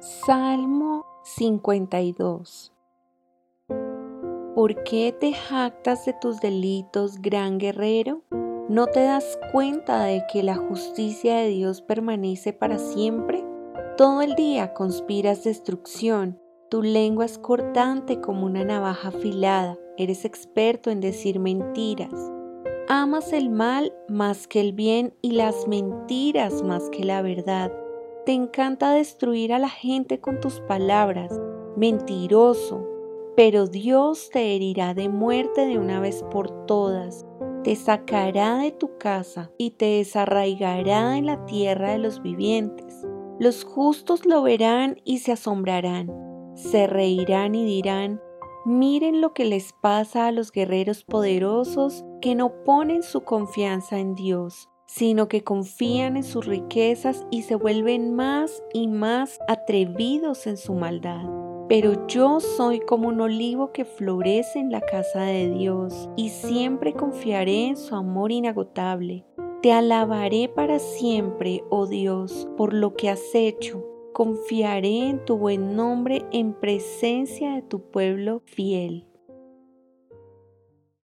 Salmo 52 ¿Por qué te jactas de tus delitos, gran guerrero? ¿No te das cuenta de que la justicia de Dios permanece para siempre? Todo el día conspiras destrucción, tu lengua es cortante como una navaja afilada, eres experto en decir mentiras. Amas el mal más que el bien y las mentiras más que la verdad. Te encanta destruir a la gente con tus palabras, mentiroso, pero Dios te herirá de muerte de una vez por todas, te sacará de tu casa y te desarraigará en la tierra de los vivientes. Los justos lo verán y se asombrarán, se reirán y dirán, miren lo que les pasa a los guerreros poderosos que no ponen su confianza en Dios, sino que confían en sus riquezas y se vuelven más y más atrevidos en su maldad. Pero yo soy como un olivo que florece en la casa de Dios y siempre confiaré en su amor inagotable. Te alabaré para siempre, oh Dios, por lo que has hecho. Confiaré en tu buen nombre en presencia de tu pueblo fiel.